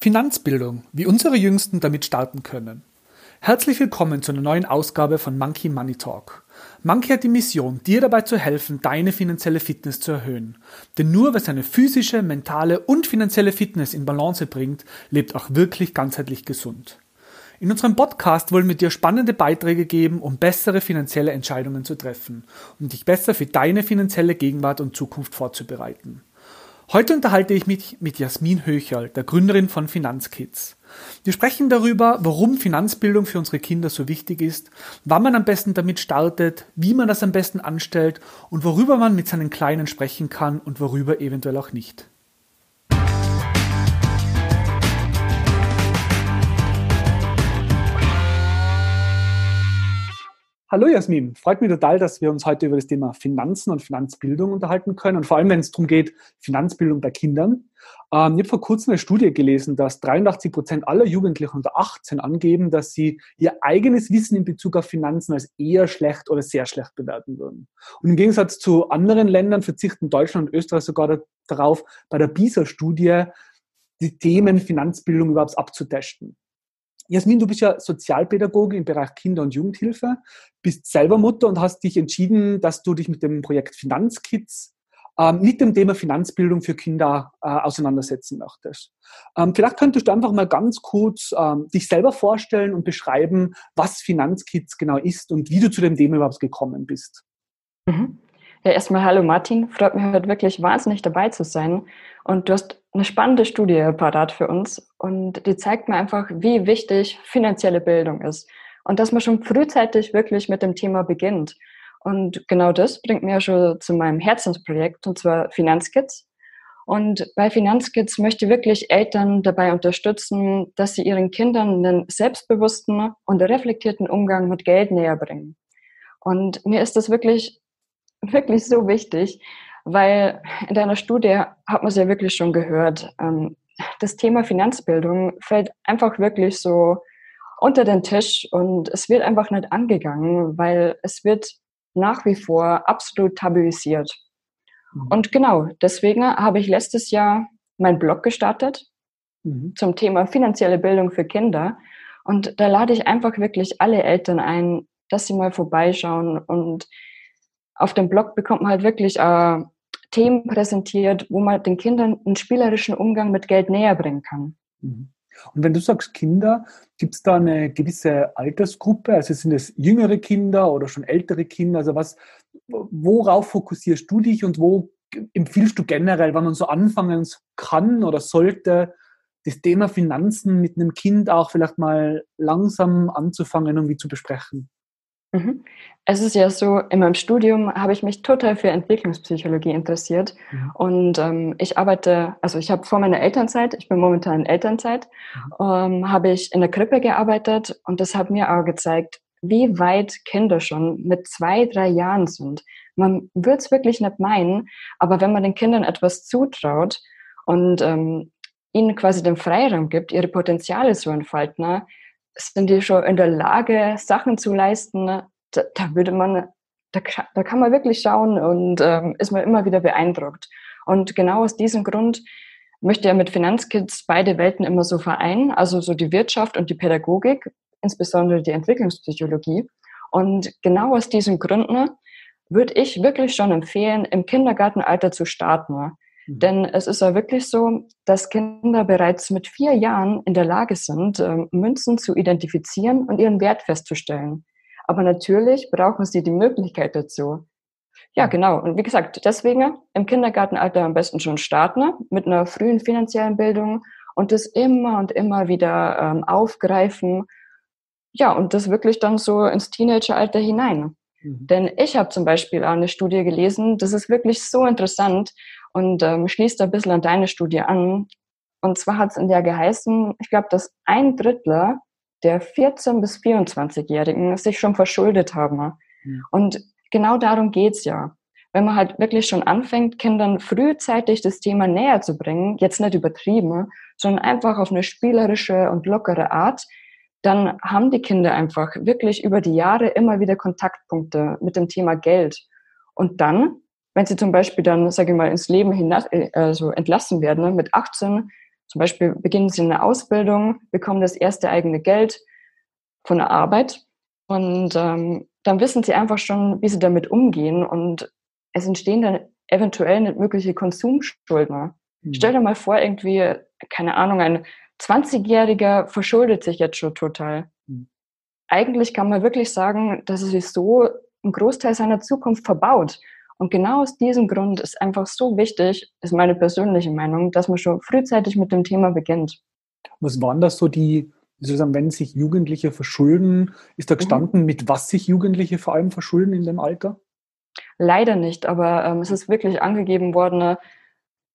Finanzbildung, wie unsere Jüngsten damit starten können. Herzlich willkommen zu einer neuen Ausgabe von Monkey Money Talk. Monkey hat die Mission, dir dabei zu helfen, deine finanzielle Fitness zu erhöhen. Denn nur wer seine physische, mentale und finanzielle Fitness in Balance bringt, lebt auch wirklich ganzheitlich gesund. In unserem Podcast wollen wir dir spannende Beiträge geben, um bessere finanzielle Entscheidungen zu treffen und dich besser für deine finanzielle Gegenwart und Zukunft vorzubereiten. Heute unterhalte ich mich mit Jasmin Höcherl, der Gründerin von Finanzkids. Wir sprechen darüber, warum Finanzbildung für unsere Kinder so wichtig ist, wann man am besten damit startet, wie man das am besten anstellt und worüber man mit seinen Kleinen sprechen kann und worüber eventuell auch nicht. Hallo Jasmin, freut mich total, dass wir uns heute über das Thema Finanzen und Finanzbildung unterhalten können und vor allem, wenn es darum geht, Finanzbildung bei Kindern. Ähm, ich habe vor kurzem eine Studie gelesen, dass 83 Prozent aller Jugendlichen unter 18 angeben, dass sie ihr eigenes Wissen in Bezug auf Finanzen als eher schlecht oder sehr schlecht bewerten würden. Und im Gegensatz zu anderen Ländern verzichten Deutschland und Österreich sogar darauf, bei der BISA-Studie die Themen Finanzbildung überhaupt abzutesten. Jasmin, du bist ja Sozialpädagoge im Bereich Kinder- und Jugendhilfe, bist selber Mutter und hast dich entschieden, dass du dich mit dem Projekt Finanzkids ähm, mit dem Thema Finanzbildung für Kinder äh, auseinandersetzen möchtest. Ähm, vielleicht könntest du einfach mal ganz kurz ähm, dich selber vorstellen und beschreiben, was Finanzkids genau ist und wie du zu dem Thema überhaupt gekommen bist. Mhm. Ja, erstmal hallo Martin. Freut mich heute wirklich wahnsinnig dabei zu sein. Und du hast eine spannende Studie parat für uns und die zeigt mir einfach, wie wichtig finanzielle Bildung ist und dass man schon frühzeitig wirklich mit dem Thema beginnt. Und genau das bringt mir schon zu meinem Herzensprojekt und zwar Finanzkids. Und bei Finanzkids möchte ich wirklich Eltern dabei unterstützen, dass sie ihren Kindern einen selbstbewussten und reflektierten Umgang mit Geld näher bringen. Und mir ist das wirklich wirklich so wichtig, weil in deiner Studie hat man es ja wirklich schon gehört. Ähm, das Thema Finanzbildung fällt einfach wirklich so unter den Tisch und es wird einfach nicht angegangen, weil es wird nach wie vor absolut tabuisiert. Mhm. Und genau, deswegen habe ich letztes Jahr meinen Blog gestartet mhm. zum Thema finanzielle Bildung für Kinder. Und da lade ich einfach wirklich alle Eltern ein, dass sie mal vorbeischauen und auf dem Blog bekommt man halt wirklich äh, Themen präsentiert, wo man den Kindern einen spielerischen Umgang mit Geld näher bringen kann. Mhm. Und wenn du sagst Kinder, gibt es da eine gewisse Altersgruppe? Also sind es jüngere Kinder oder schon ältere Kinder? Also was, worauf fokussierst du dich und wo empfiehlst du generell, wenn man so anfangen kann oder sollte, das Thema Finanzen mit einem Kind auch vielleicht mal langsam anzufangen, irgendwie zu besprechen? Mhm. Es ist ja so, in meinem Studium habe ich mich total für Entwicklungspsychologie interessiert. Mhm. Und ähm, ich arbeite, also ich habe vor meiner Elternzeit, ich bin momentan in Elternzeit, mhm. ähm, habe ich in der Krippe gearbeitet und das hat mir auch gezeigt, wie weit Kinder schon mit zwei, drei Jahren sind. Man würde es wirklich nicht meinen, aber wenn man den Kindern etwas zutraut und ähm, ihnen quasi den Freiraum gibt, ihre Potenziale zu entfalten, sind die schon in der Lage, Sachen zu leisten, da, da würde man, da, da, kann man wirklich schauen und ähm, ist man immer wieder beeindruckt. Und genau aus diesem Grund möchte er mit Finanzkids beide Welten immer so vereinen, also so die Wirtschaft und die Pädagogik, insbesondere die Entwicklungspsychologie. Und genau aus diesen Gründen würde ich wirklich schon empfehlen, im Kindergartenalter zu starten. Mhm. Denn es ist ja wirklich so, dass Kinder bereits mit vier Jahren in der Lage sind, ähm, Münzen zu identifizieren und ihren Wert festzustellen. Aber natürlich brauchen sie die Möglichkeit dazu. Ja, mhm. genau. Und wie gesagt, deswegen im Kindergartenalter am besten schon starten mit einer frühen finanziellen Bildung und das immer und immer wieder ähm, aufgreifen. Ja, und das wirklich dann so ins Teenageralter hinein. Mhm. Denn ich habe zum Beispiel auch eine Studie gelesen, das ist wirklich so interessant und ähm, schließt ein bisschen an deine Studie an. Und zwar hat es in der geheißen, ich glaube, dass ein Drittel der 14- bis 24-Jährigen sich schon verschuldet haben. Mhm. Und genau darum geht's ja. Wenn man halt wirklich schon anfängt, Kindern frühzeitig das Thema näher zu bringen, jetzt nicht übertrieben, sondern einfach auf eine spielerische und lockere Art, dann haben die Kinder einfach wirklich über die Jahre immer wieder Kontaktpunkte mit dem Thema Geld. Und dann wenn sie zum Beispiel dann, sage ich mal, ins Leben hinaus, äh, also entlassen werden, ne, mit 18, Zum Beispiel beginnen sie eine Ausbildung, bekommen das erste eigene Geld von der Arbeit und ähm, dann wissen sie einfach schon, wie sie damit umgehen und es entstehen dann eventuell nicht mögliche Konsumschulden. Mhm. Stell dir mal vor, irgendwie, keine Ahnung, ein 20-Jähriger verschuldet sich jetzt schon total. Mhm. Eigentlich kann man wirklich sagen, dass er sich so einen Großteil seiner Zukunft verbaut. Und genau aus diesem Grund ist einfach so wichtig, ist meine persönliche Meinung, dass man schon frühzeitig mit dem Thema beginnt. Was waren das so die, sozusagen, wenn sich Jugendliche verschulden, ist da mhm. gestanden, mhm. mit was sich Jugendliche vor allem verschulden in dem Alter? Leider nicht, aber ähm, es ist wirklich angegeben worden,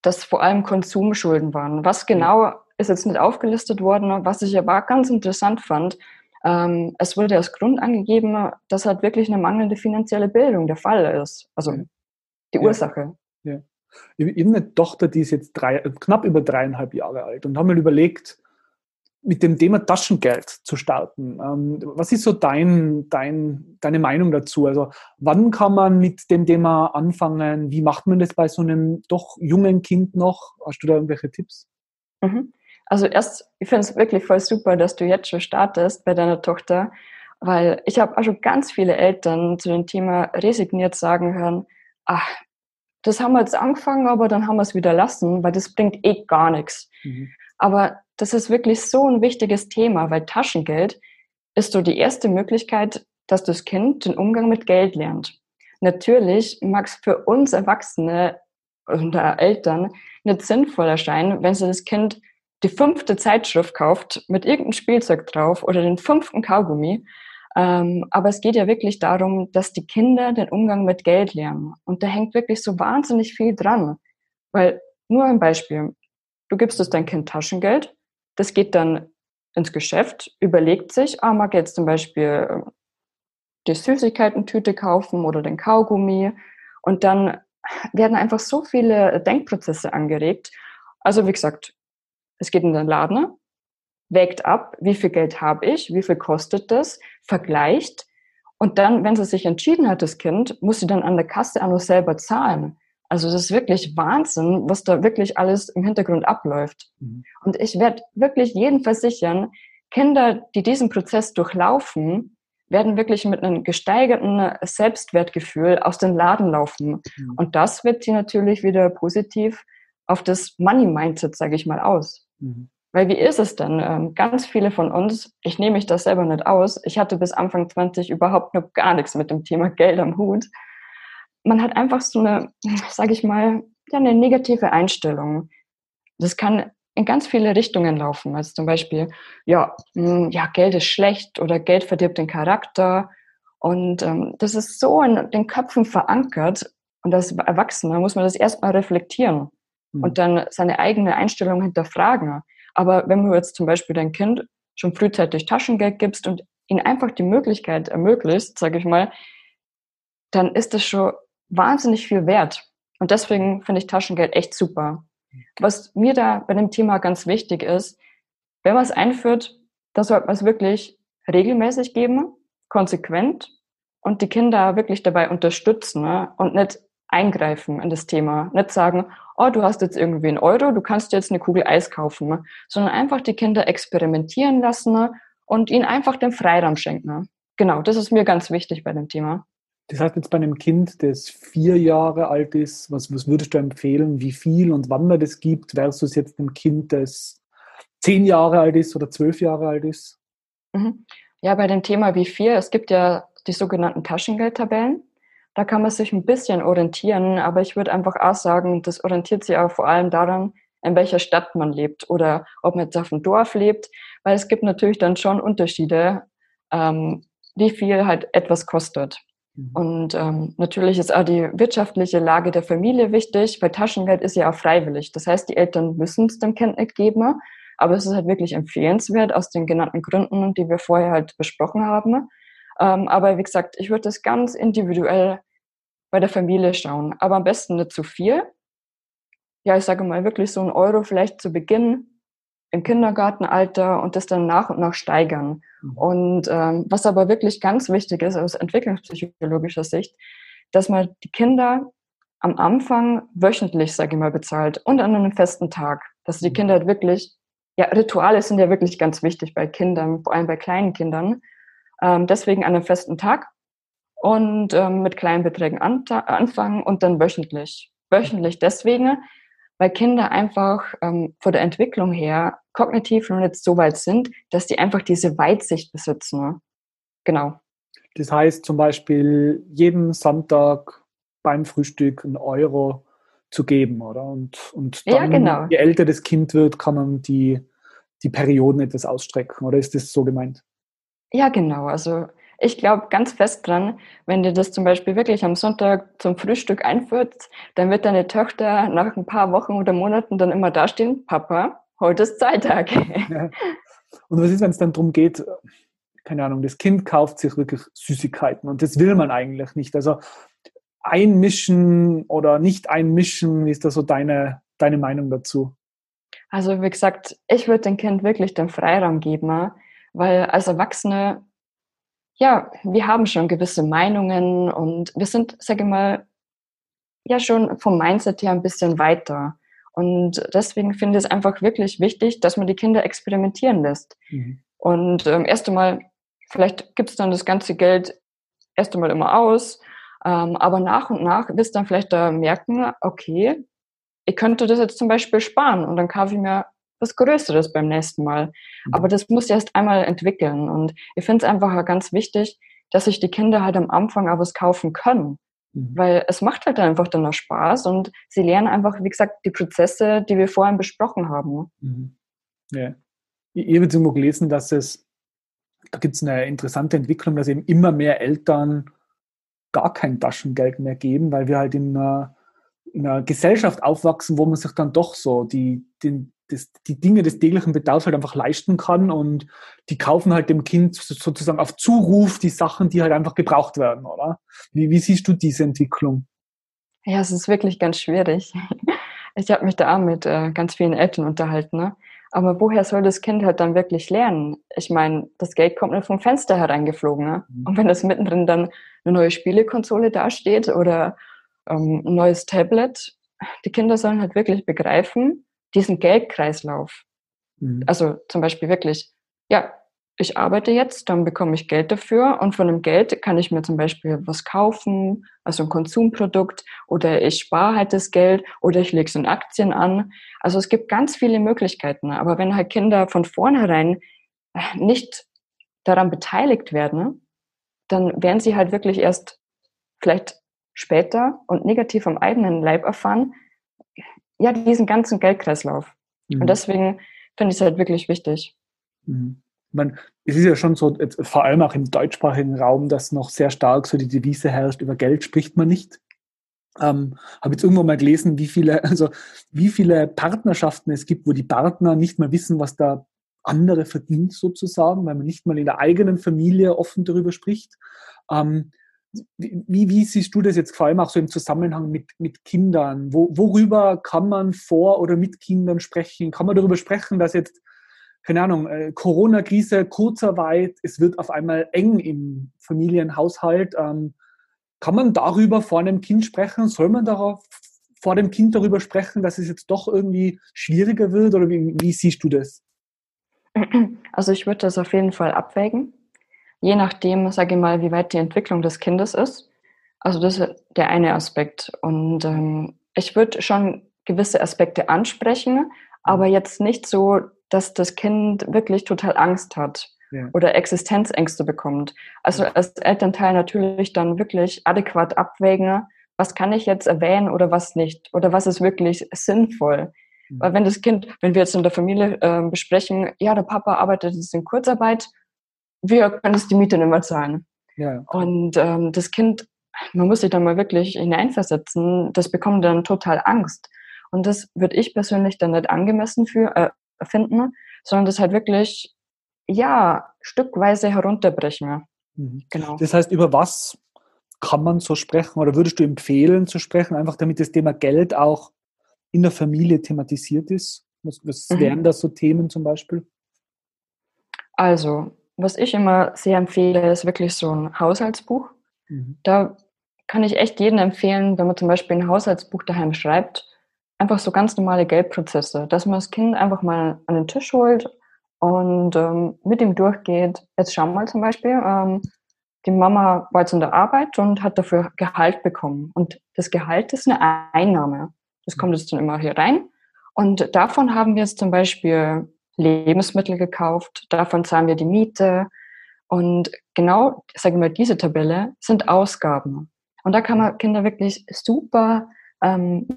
dass vor allem Konsumschulden waren. Was genau ist jetzt nicht aufgelistet worden, was ich aber ganz interessant fand. Ähm, es wurde als Grund angegeben, dass halt wirklich eine mangelnde finanzielle Bildung der Fall ist. Also die Ursache. Ja. Ich habe eine Tochter, die ist jetzt drei, knapp über dreieinhalb Jahre alt und haben mir überlegt, mit dem Thema Taschengeld zu starten. Ähm, was ist so dein, dein, deine Meinung dazu? Also wann kann man mit dem Thema anfangen? Wie macht man das bei so einem doch jungen Kind noch? Hast du da irgendwelche Tipps? Mhm. Also erst, ich finde es wirklich voll super, dass du jetzt schon startest bei deiner Tochter, weil ich habe auch schon ganz viele Eltern zu dem Thema resigniert sagen hören, ach, das haben wir jetzt angefangen, aber dann haben wir es wieder lassen, weil das bringt eh gar nichts. Mhm. Aber das ist wirklich so ein wichtiges Thema, weil Taschengeld ist so die erste Möglichkeit, dass das Kind den Umgang mit Geld lernt. Natürlich mag es für uns Erwachsene oder Eltern nicht sinnvoll erscheinen, wenn sie das Kind die fünfte Zeitschrift kauft mit irgendeinem Spielzeug drauf oder den fünften Kaugummi. Ähm, aber es geht ja wirklich darum, dass die Kinder den Umgang mit Geld lernen. Und da hängt wirklich so wahnsinnig viel dran. Weil, nur ein Beispiel. Du gibst es dein Kind Taschengeld das geht dann ins Geschäft, überlegt sich, ah, mag jetzt zum Beispiel äh, die Süßigkeiten-Tüte kaufen oder den Kaugummi. Und dann werden einfach so viele Denkprozesse angeregt. Also wie gesagt, es geht in den Laden, wägt ab, wie viel Geld habe ich, wie viel kostet das, vergleicht. Und dann, wenn sie sich entschieden hat, das Kind, muss sie dann an der Kasse auch noch selber zahlen. Also das ist wirklich Wahnsinn, was da wirklich alles im Hintergrund abläuft. Mhm. Und ich werde wirklich jeden versichern, Kinder, die diesen Prozess durchlaufen, werden wirklich mit einem gesteigerten Selbstwertgefühl aus dem Laden laufen. Mhm. Und das wirkt sie natürlich wieder positiv auf das Money-Mindset, sage ich mal, aus. Mhm. Weil wie ist es denn? Ähm, ganz viele von uns, ich nehme mich das selber nicht aus, ich hatte bis Anfang 20 überhaupt noch gar nichts mit dem Thema Geld am Hut man hat einfach so eine, sage ich mal, ja, eine negative Einstellung. Das kann in ganz viele Richtungen laufen. Also zum Beispiel, ja, hm, ja, Geld ist schlecht oder Geld verdirbt den Charakter. Und ähm, das ist so in den Köpfen verankert. Und als Erwachsener muss man das erstmal reflektieren mhm. und dann seine eigene Einstellung hinterfragen. Aber wenn du jetzt zum Beispiel dein Kind schon frühzeitig Taschengeld gibst und ihnen einfach die Möglichkeit ermöglicht, sage ich mal, dann ist das schon wahnsinnig viel wert. Und deswegen finde ich Taschengeld echt super. Was mir da bei dem Thema ganz wichtig ist, wenn man es einführt, da sollte man es wirklich regelmäßig geben, konsequent und die Kinder wirklich dabei unterstützen ne? und nicht eingreifen in das Thema. Nicht sagen, oh, du hast jetzt irgendwie einen Euro, du kannst jetzt eine Kugel Eis kaufen, ne? sondern einfach die Kinder experimentieren lassen ne? und ihnen einfach den Freiraum schenken. Ne? Genau, das ist mir ganz wichtig bei dem Thema. Das heißt jetzt bei einem Kind, das vier Jahre alt ist, was, was würdest du empfehlen, wie viel und wann man das gibt, versus jetzt einem Kind, das zehn Jahre alt ist oder zwölf Jahre alt ist? Mhm. Ja, bei dem Thema wie viel, es gibt ja die sogenannten Taschengeldtabellen. Da kann man sich ein bisschen orientieren, aber ich würde einfach auch sagen, das orientiert sich auch vor allem daran, in welcher Stadt man lebt oder ob man jetzt auf dem Dorf lebt, weil es gibt natürlich dann schon Unterschiede, ähm, wie viel halt etwas kostet. Mhm. Und ähm, natürlich ist auch die wirtschaftliche Lage der Familie wichtig, weil Taschengeld ist ja auch freiwillig. Das heißt, die Eltern müssen es dem Kind nicht geben, aber es ist halt wirklich empfehlenswert aus den genannten Gründen, die wir vorher halt besprochen haben. Ähm, aber wie gesagt, ich würde das ganz individuell bei der Familie schauen, aber am besten nicht zu viel. Ja, ich sage mal wirklich so ein Euro vielleicht zu Beginn im Kindergartenalter und das dann nach und nach steigern. Mhm. Und ähm, was aber wirklich ganz wichtig ist aus entwicklungspsychologischer Sicht, dass man die Kinder am Anfang wöchentlich, sage ich mal, bezahlt und an einem festen Tag. Dass die mhm. Kinder wirklich, ja, Rituale sind ja wirklich ganz wichtig bei Kindern, vor allem bei kleinen Kindern. Ähm, deswegen an einem festen Tag und ähm, mit kleinen Beträgen anfangen und dann wöchentlich. Wöchentlich deswegen, weil Kinder einfach ähm, von der Entwicklung her kognitiv noch nicht so weit sind, dass die einfach diese Weitsicht besitzen. Ne? Genau. Das heißt zum Beispiel jeden Sonntag beim Frühstück einen Euro zu geben, oder? Und, und dann, ja, genau. je älter das Kind wird, kann man die, die Perioden etwas ausstrecken, oder ist das so gemeint? Ja, genau. Also ich glaube ganz fest dran, wenn dir das zum Beispiel wirklich am Sonntag zum Frühstück einführt, dann wird deine Tochter nach ein paar Wochen oder Monaten dann immer dastehen, Papa, heute ist Zeittag. Ja. Und was ist, wenn es dann darum geht, keine Ahnung, das Kind kauft sich wirklich Süßigkeiten und das will man eigentlich nicht. Also einmischen oder nicht einmischen, wie ist da so deine, deine Meinung dazu? Also wie gesagt, ich würde dem Kind wirklich den Freiraum geben, weil als Erwachsene, ja, wir haben schon gewisse Meinungen und wir sind, sage ich mal, ja schon vom Mindset her ein bisschen weiter. Und deswegen finde ich es einfach wirklich wichtig, dass man die Kinder experimentieren lässt. Mhm. Und ähm, erst einmal, vielleicht gibt es dann das ganze Geld erst einmal immer aus, ähm, aber nach und nach wirst du dann vielleicht da merken, okay, ich könnte das jetzt zum Beispiel sparen und dann kaufe ich mir was Größeres beim nächsten Mal. Mhm. Aber das muss erst einmal entwickeln. Und ich finde es einfach ganz wichtig, dass sich die Kinder halt am Anfang auch was kaufen können. Mhm. Weil es macht halt einfach dann noch Spaß und sie lernen einfach, wie gesagt, die Prozesse, die wir vorhin besprochen haben. Mhm. Ja. Ich habe jetzt irgendwo gelesen, dass es, da gibt es eine interessante Entwicklung, dass eben immer mehr Eltern gar kein Taschengeld mehr geben, weil wir halt in einer, in einer Gesellschaft aufwachsen, wo man sich dann doch so die, den, das, die Dinge des täglichen Bedarfs halt einfach leisten kann und die kaufen halt dem Kind sozusagen auf Zuruf die Sachen, die halt einfach gebraucht werden, oder? Wie, wie siehst du diese Entwicklung? Ja, es ist wirklich ganz schwierig. Ich habe mich da auch mit äh, ganz vielen Eltern unterhalten. Ne? Aber woher soll das Kind halt dann wirklich lernen? Ich meine, das Geld kommt nicht vom Fenster hereingeflogen. Ne? Mhm. Und wenn das mittendrin dann eine neue Spielekonsole dasteht oder ähm, ein neues Tablet, die Kinder sollen halt wirklich begreifen, diesen Geldkreislauf. Mhm. Also zum Beispiel wirklich, ja, ich arbeite jetzt, dann bekomme ich Geld dafür und von dem Geld kann ich mir zum Beispiel was kaufen, also ein Konsumprodukt oder ich spare halt das Geld oder ich lege es in Aktien an. Also es gibt ganz viele Möglichkeiten. Aber wenn halt Kinder von vornherein äh, nicht daran beteiligt werden, dann werden sie halt wirklich erst vielleicht später und negativ am eigenen Leib erfahren, ja, diesen ganzen Geldkreislauf. Mhm. Und deswegen finde ich es halt wirklich wichtig. Mhm man, es ist ja schon so, vor allem auch im deutschsprachigen Raum, dass noch sehr stark so die Devise herrscht, über Geld spricht man nicht. Ähm, habe jetzt irgendwo mal gelesen, wie viele, also wie viele Partnerschaften es gibt, wo die Partner nicht mal wissen, was der andere verdient sozusagen, weil man nicht mal in der eigenen Familie offen darüber spricht. Ähm, wie, wie, siehst du das jetzt vor allem auch so im Zusammenhang mit, mit Kindern? Wo, worüber kann man vor oder mit Kindern sprechen? Kann man darüber sprechen, dass jetzt keine Ahnung, äh, Corona-Krise, Kurzarbeit, es wird auf einmal eng im Familienhaushalt. Ähm, kann man darüber vor einem Kind sprechen? Soll man darauf vor dem Kind darüber sprechen, dass es jetzt doch irgendwie schwieriger wird? Oder wie, wie siehst du das? Also ich würde das auf jeden Fall abwägen, je nachdem, sage ich mal, wie weit die Entwicklung des Kindes ist. Also das ist der eine Aspekt. Und ähm, ich würde schon gewisse Aspekte ansprechen, aber jetzt nicht so, dass das Kind wirklich total Angst hat ja. oder Existenzängste bekommt. Also als Elternteil natürlich dann wirklich adäquat abwägen, was kann ich jetzt erwähnen oder was nicht oder was ist wirklich sinnvoll. Mhm. Weil wenn das Kind, wenn wir jetzt in der Familie äh, besprechen, ja, der Papa arbeitet jetzt in Kurzarbeit, wir können es die Miete nicht mehr zahlen. Ja. Und ähm, das Kind, man muss sich dann mal wirklich hineinversetzen, das bekommt dann total Angst. Und das würde ich persönlich dann nicht angemessen für, äh, finden, sondern das halt wirklich, ja, stückweise herunterbrechen. Mhm. Genau. Das heißt, über was kann man so sprechen oder würdest du empfehlen zu sprechen, einfach damit das Thema Geld auch in der Familie thematisiert ist? Was, was mhm. wären das so Themen zum Beispiel? Also, was ich immer sehr empfehle, ist wirklich so ein Haushaltsbuch. Mhm. Da kann ich echt jedem empfehlen, wenn man zum Beispiel ein Haushaltsbuch daheim schreibt, einfach so ganz normale Geldprozesse, dass man das Kind einfach mal an den Tisch holt und ähm, mit ihm durchgeht. Jetzt schauen wir mal zum Beispiel, ähm, die Mama war jetzt in der Arbeit und hat dafür Gehalt bekommen. Und das Gehalt ist eine Einnahme. Das kommt jetzt dann immer hier rein. Und davon haben wir jetzt zum Beispiel Lebensmittel gekauft, davon zahlen wir die Miete. Und genau, sage ich mal, diese Tabelle sind Ausgaben. Und da kann man Kinder wirklich super ähm,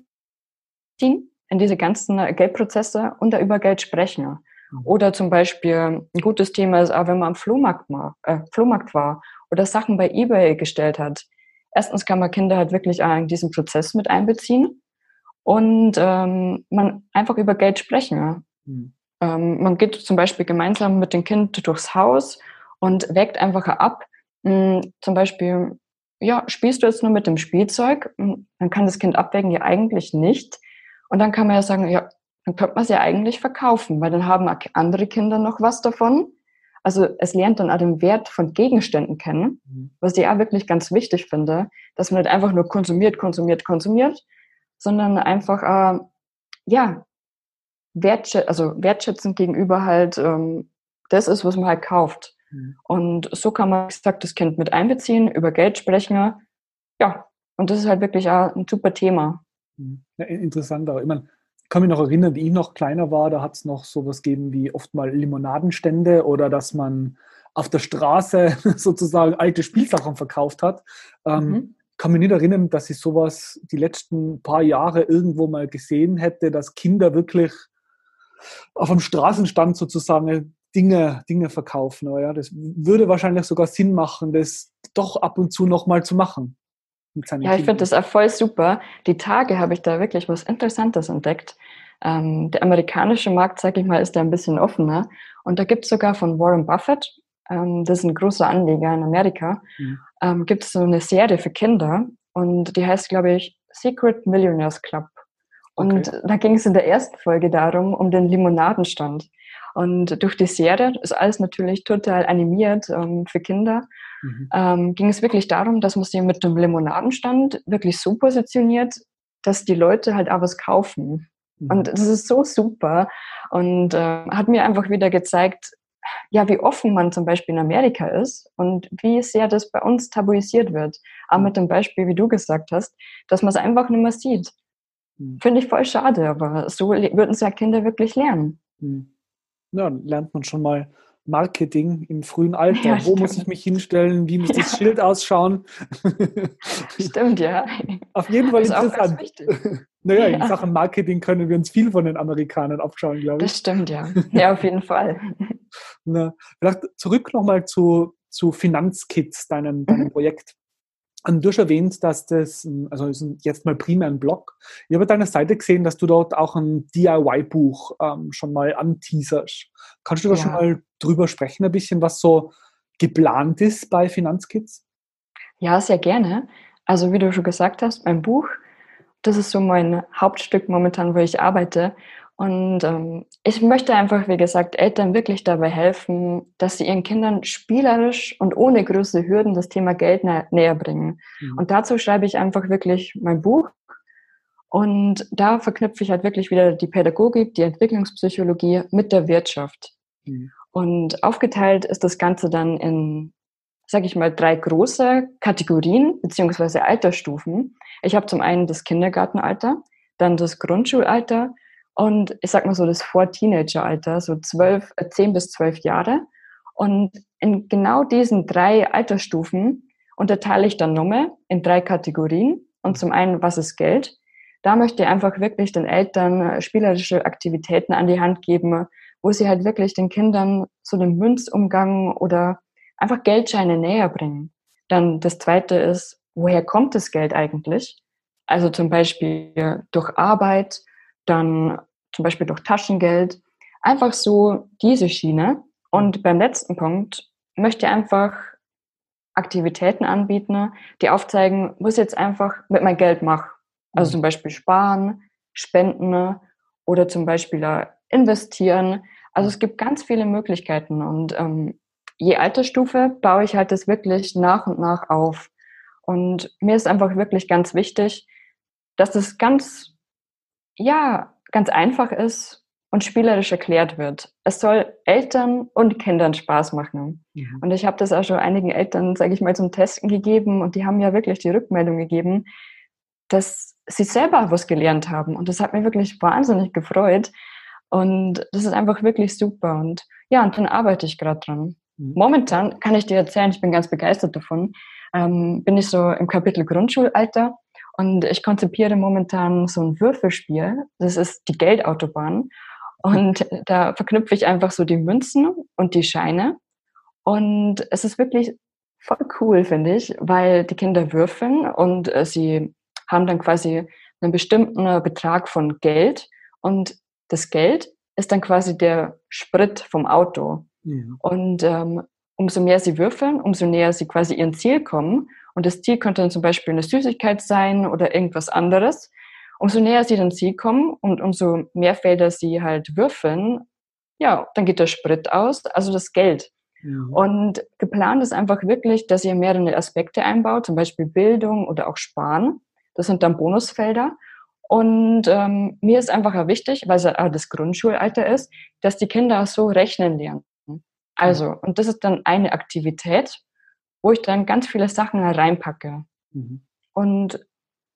ziehen in diese ganzen Geldprozesse und da über Geld sprechen. Mhm. Oder zum Beispiel ein gutes Thema ist auch, wenn man am Flohmarkt, war, äh, Flohmarkt war oder Sachen bei eBay gestellt hat. Erstens kann man Kinder halt wirklich in diesen Prozess mit einbeziehen und ähm, man einfach über Geld sprechen. Mhm. Ähm, man geht zum Beispiel gemeinsam mit dem Kind durchs Haus und wägt einfach ab, mh, hm, zum Beispiel, ja, spielst du jetzt nur mit dem Spielzeug? Hm, dann kann das Kind abwägen, ja eigentlich nicht. Und dann kann man ja sagen, ja, dann könnte man es ja eigentlich verkaufen, weil dann haben andere Kinder noch was davon. Also es lernt dann auch den Wert von Gegenständen kennen, mhm. was ich auch wirklich ganz wichtig finde, dass man nicht einfach nur konsumiert, konsumiert, konsumiert, sondern einfach, äh, ja, wertschä also wertschätzend gegenüber halt ähm, das ist, was man halt kauft. Mhm. Und so kann man, wie gesagt, das Kind mit einbeziehen, über Geld sprechen. Ja, und das ist halt wirklich auch ein super Thema. Mhm. Ja, interessant auch. Ich meine, kann mich noch erinnern, wie ich noch kleiner war, da hat es noch sowas gegeben wie oft mal Limonadenstände oder dass man auf der Straße sozusagen alte Spielsachen verkauft hat. Ähm, mhm kann mich nicht erinnern, dass ich sowas die letzten paar Jahre irgendwo mal gesehen hätte, dass Kinder wirklich auf dem Straßenstand sozusagen Dinge, Dinge verkaufen. Aber ja, das würde wahrscheinlich sogar Sinn machen, das doch ab und zu nochmal zu machen. Ja, ich finde das auch voll super. Die Tage habe ich da wirklich was Interessantes entdeckt. Ähm, der amerikanische Markt, sage ich mal, ist da ein bisschen offener. Und da gibt es sogar von Warren Buffett, ähm, das ist ein großer Anleger in Amerika, mhm. ähm, gibt es so eine Serie für Kinder und die heißt, glaube ich, Secret Millionaires Club. Und okay. da ging es in der ersten Folge darum, um den Limonadenstand. Und durch die Serie ist alles natürlich total animiert ähm, für Kinder. Mhm. Ähm, ging es wirklich darum, dass man sie mit dem Limonadenstand wirklich so positioniert, dass die Leute halt auch was kaufen. Mhm. Und das ist so super und äh, hat mir einfach wieder gezeigt, ja, wie offen man zum Beispiel in Amerika ist und wie sehr das bei uns tabuisiert wird. Auch mit dem Beispiel, wie du gesagt hast, dass man es einfach nicht mehr sieht. Hm. Finde ich voll schade, aber so würden es ja Kinder wirklich lernen. Hm. Ja, lernt man schon mal Marketing im frühen Alter. Ja, Wo muss ich mich hinstellen? Wie muss ja. das Schild ausschauen? Stimmt, ja. Auf jeden Fall das interessant. Naja, ja. in Sachen Marketing können wir uns viel von den Amerikanern abschauen, glaube ich. Das stimmt, ja. Ja, auf jeden Fall. Na, vielleicht zurück nochmal zu, zu Finanzkids, deinem, deinem mhm. Projekt. Und du hast erwähnt, dass das, also jetzt mal primär ein Blog. Ich habe auf deiner Seite gesehen, dass du dort auch ein DIY-Buch ähm, schon mal anteaserst. Kannst du da ja. schon mal drüber sprechen, ein bisschen, was so geplant ist bei Finanzkids? Ja, sehr gerne. Also wie du schon gesagt hast, mein Buch das ist so mein Hauptstück momentan, wo ich arbeite. Und ähm, ich möchte einfach, wie gesagt, Eltern wirklich dabei helfen, dass sie ihren Kindern spielerisch und ohne große Hürden das Thema Geld nä näher bringen. Mhm. Und dazu schreibe ich einfach wirklich mein Buch. Und da verknüpfe ich halt wirklich wieder die Pädagogik, die Entwicklungspsychologie mit der Wirtschaft. Mhm. Und aufgeteilt ist das Ganze dann in sage ich mal, drei große Kategorien beziehungsweise Altersstufen. Ich habe zum einen das Kindergartenalter, dann das Grundschulalter und ich sag mal so das Vor-Teenager-Alter, so zwölf, äh, zehn bis zwölf Jahre. Und in genau diesen drei Altersstufen unterteile ich dann nochmal in drei Kategorien. Und zum einen, was ist Geld? Da möchte ich einfach wirklich den Eltern äh, spielerische Aktivitäten an die Hand geben, wo sie halt wirklich den Kindern so den Münzumgang oder einfach Geldscheine näher bringen. Dann das zweite ist, woher kommt das Geld eigentlich? Also zum Beispiel durch Arbeit, dann zum Beispiel durch Taschengeld. Einfach so diese Schiene. Und beim letzten Punkt möchte ich einfach Aktivitäten anbieten, die aufzeigen, was ich jetzt einfach mit meinem Geld mache. Also zum Beispiel sparen, spenden oder zum Beispiel investieren. Also es gibt ganz viele Möglichkeiten und ähm, je Altersstufe baue ich halt das wirklich nach und nach auf. Und mir ist einfach wirklich ganz wichtig, dass es ganz ja ganz einfach ist und spielerisch erklärt wird. Es soll Eltern und Kindern Spaß machen. Mhm. Und ich habe das auch schon einigen Eltern, sage ich mal, zum Testen gegeben und die haben ja wirklich die Rückmeldung gegeben, dass sie selber was gelernt haben. Und das hat mich wirklich wahnsinnig gefreut. Und das ist einfach wirklich super. Und ja, und dann arbeite ich gerade dran. Mhm. Momentan kann ich dir erzählen, ich bin ganz begeistert davon, ähm, bin ich so im Kapitel Grundschulalter und ich konzipiere momentan so ein Würfelspiel. Das ist die Geldautobahn. Und da verknüpfe ich einfach so die Münzen und die Scheine. Und es ist wirklich voll cool, finde ich, weil die Kinder würfeln und äh, sie haben dann quasi einen bestimmten Betrag von Geld. Und das Geld ist dann quasi der Sprit vom Auto. Ja. Und ähm, umso mehr sie würfeln, umso näher sie quasi ihren Ziel kommen. Und das Ziel könnte dann zum Beispiel eine Süßigkeit sein oder irgendwas anderes. Umso näher sie dann Ziel kommen und umso mehr Felder sie halt würfeln, ja, dann geht der Sprit aus, also das Geld. Ja. Und geplant ist einfach wirklich, dass ihr mehrere Aspekte einbaut, zum Beispiel Bildung oder auch Sparen. Das sind dann Bonusfelder. Und ähm, mir ist einfach wichtig, weil es auch das Grundschulalter ist, dass die Kinder so rechnen lernen. Also, und das ist dann eine Aktivität, wo ich dann ganz viele Sachen reinpacke. Mhm. Und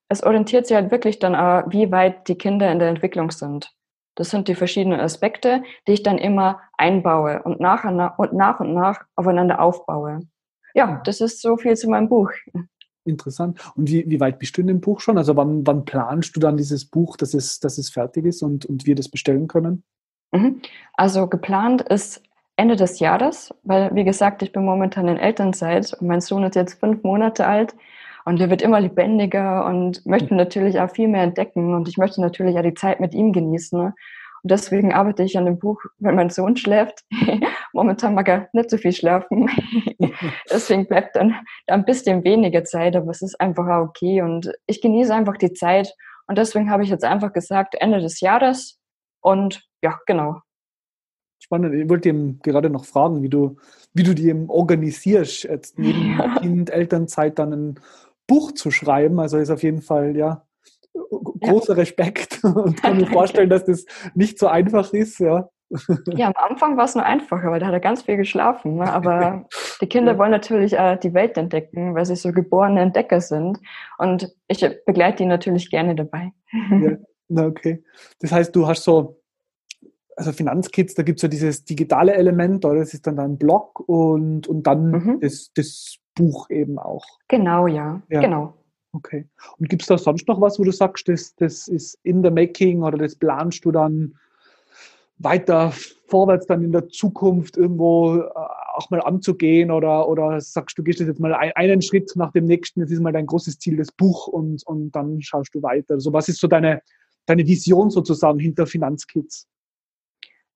es orientiert sich halt wirklich dann auch, wie weit die Kinder in der Entwicklung sind. Das sind die verschiedenen Aspekte, die ich dann immer einbaue und nach und nach und nach, und nach aufeinander aufbaue. Ja, das ist so viel zu meinem Buch. Interessant. Und wie, wie weit bist du in dem Buch schon? Also wann, wann planst du dann dieses Buch, dass es, dass es fertig ist und, und wir das bestellen können? Mhm. Also geplant ist Ende des Jahres, weil wie gesagt, ich bin momentan in Elternzeit und mein Sohn ist jetzt fünf Monate alt und der wird immer lebendiger und möchte natürlich auch viel mehr entdecken und ich möchte natürlich auch die Zeit mit ihm genießen. Und deswegen arbeite ich an dem Buch, wenn mein Sohn schläft. Momentan mag er nicht so viel schlafen. deswegen bleibt dann ein bisschen weniger Zeit, aber es ist einfach auch okay und ich genieße einfach die Zeit und deswegen habe ich jetzt einfach gesagt, Ende des Jahres und ja, genau, spannend. Ich wollte eben gerade noch fragen, wie du, wie du die eben organisierst, jetzt neben ja. Kind, Elternzeit dann ein Buch zu schreiben. Also ist auf jeden Fall, ja, großer ja. Respekt und kann mir vorstellen, dass das nicht so einfach ist, ja. Ja, am Anfang war es nur einfacher, weil da hat er ganz viel geschlafen. Ne? Aber die Kinder ja. wollen natürlich äh, die Welt entdecken, weil sie so geborene Entdecker sind. Und ich begleite die natürlich gerne dabei. Ja, na okay. Das heißt, du hast so also Finanzkids, da gibt es ja dieses digitale Element, oder das ist dann dein Blog und, und dann mhm. das, das Buch eben auch. Genau, ja. ja. Genau. Okay. Und gibt es da sonst noch was, wo du sagst, das, das ist in the making oder das planst du dann weiter vorwärts dann in der Zukunft irgendwo äh, auch mal anzugehen oder, oder sagst du, gehst jetzt mal einen Schritt nach dem nächsten, das ist mal dein großes Ziel, das Buch und, und dann schaust du weiter. Also was ist so deine, deine Vision sozusagen hinter Finanzkids?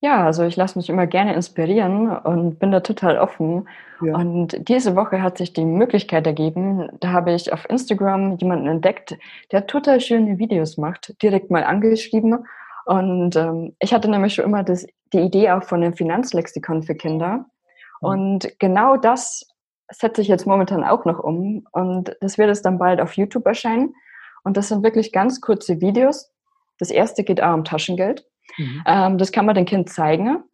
Ja, also ich lasse mich immer gerne inspirieren und bin da total offen. Ja. Und diese Woche hat sich die Möglichkeit ergeben, da habe ich auf Instagram jemanden entdeckt, der total schöne Videos macht, direkt mal angeschrieben. Und ähm, ich hatte nämlich schon immer das, die Idee auch von einem Finanzlexikon für Kinder. Mhm. Und genau das setze ich jetzt momentan auch noch um. Und das wird es dann bald auf YouTube erscheinen. Und das sind wirklich ganz kurze Videos. Das erste geht auch um Taschengeld. Mhm. Ähm, das kann man dem Kind zeigen.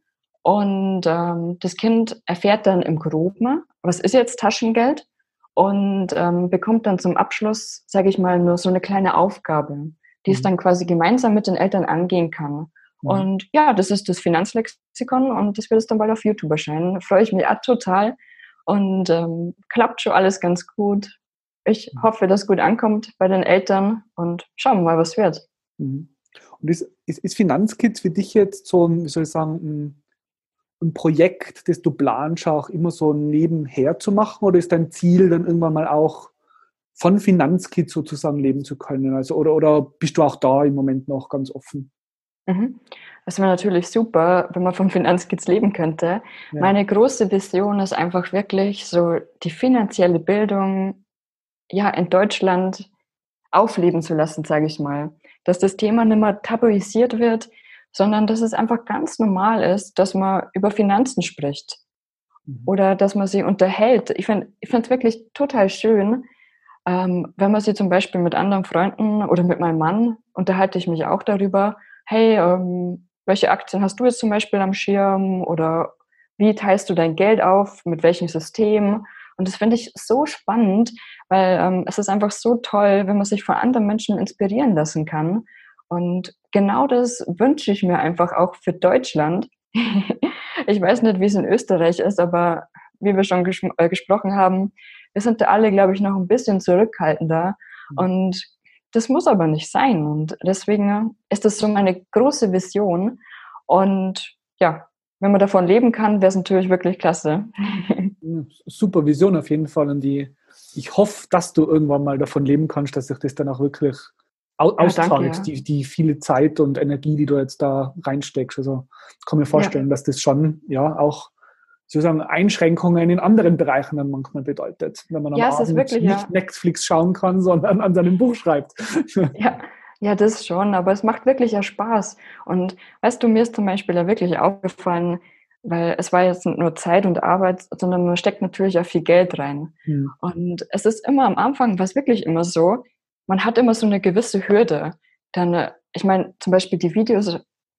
Und ähm, das Kind erfährt dann im Groben, was ist jetzt Taschengeld? Und ähm, bekommt dann zum Abschluss, sage ich mal, nur so eine kleine Aufgabe, die mhm. es dann quasi gemeinsam mit den Eltern angehen kann. Mhm. Und ja, das ist das Finanzlexikon und das wird es dann bald auf YouTube erscheinen. Da freue ich mich auch total und ähm, klappt schon alles ganz gut. Ich mhm. hoffe, dass gut ankommt bei den Eltern und schauen wir mal, was wird. Mhm. Und ist, ist, ist Finanzkids für dich jetzt so ein, wie soll ich sagen, ein, ein Projekt, das du planst, auch immer so nebenher zu machen? Oder ist dein Ziel dann irgendwann mal auch von Finanzkids sozusagen leben zu können? Also, oder, oder bist du auch da im Moment noch ganz offen? Mhm. Das wäre natürlich super, wenn man von Finanzkids leben könnte. Ja. Meine große Vision ist einfach wirklich so die finanzielle Bildung ja in Deutschland aufleben zu lassen, sage ich mal dass das Thema nicht mehr tabuisiert wird, sondern dass es einfach ganz normal ist, dass man über Finanzen spricht mhm. oder dass man sie unterhält. Ich finde es wirklich total schön, ähm, wenn man sie zum Beispiel mit anderen Freunden oder mit meinem Mann unterhalte ich mich auch darüber, hey, ähm, welche Aktien hast du jetzt zum Beispiel am Schirm oder wie teilst du dein Geld auf, mit welchem System? Und das finde ich so spannend, weil ähm, es ist einfach so toll, wenn man sich von anderen Menschen inspirieren lassen kann. Und genau das wünsche ich mir einfach auch für Deutschland. ich weiß nicht, wie es in Österreich ist, aber wie wir schon ges äh, gesprochen haben, wir sind da alle, glaube ich, noch ein bisschen zurückhaltender. Mhm. Und das muss aber nicht sein. Und deswegen ist das so meine große Vision. Und ja, wenn man davon leben kann, wäre es natürlich wirklich klasse. Super Vision auf jeden Fall. Und die, ich hoffe, dass du irgendwann mal davon leben kannst, dass sich das dann auch wirklich auszahlt, ja, die, die viele Zeit und Energie, die du jetzt da reinsteckst. Also kann mir vorstellen, ja. dass das schon ja auch sozusagen Einschränkungen in anderen Bereichen dann manchmal bedeutet, wenn man am ja, Abend wirklich, nicht ja. Netflix schauen kann, sondern an seinem Buch schreibt. Ja. Ja, das schon, aber es macht wirklich ja Spaß. Und weißt du, mir ist zum Beispiel ja wirklich aufgefallen, weil es war jetzt nicht nur Zeit und Arbeit, sondern man steckt natürlich auch viel Geld rein. Hm. Und es ist immer am Anfang, was wirklich immer so, man hat immer so eine gewisse Hürde. Dann, äh, ich meine, zum Beispiel die Videos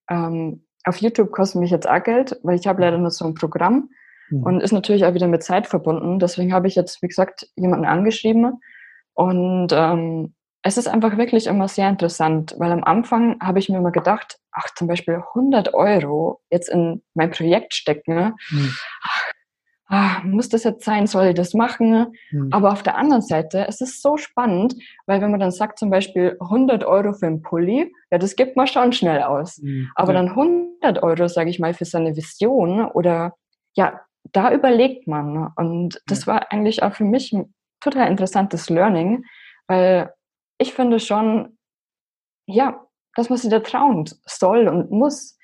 ähm, auf YouTube kosten mich jetzt auch Geld, weil ich habe leider nur so ein Programm mhm. und ist natürlich auch wieder mit Zeit verbunden. Deswegen habe ich jetzt, wie gesagt, jemanden angeschrieben und ähm, es ist einfach wirklich immer sehr interessant, weil am Anfang habe ich mir immer gedacht, ach, zum Beispiel 100 Euro jetzt in mein Projekt stecken, mhm. ach, ach, muss das jetzt sein, soll ich das machen? Mhm. Aber auf der anderen Seite, es ist so spannend, weil wenn man dann sagt zum Beispiel 100 Euro für einen Pulli, ja, das gibt man schon schnell aus. Mhm. Aber dann 100 Euro, sage ich mal, für seine Vision oder ja, da überlegt man. Und das war eigentlich auch für mich ein total interessantes Learning, weil ich finde schon, ja, dass man sich da trauen soll und muss.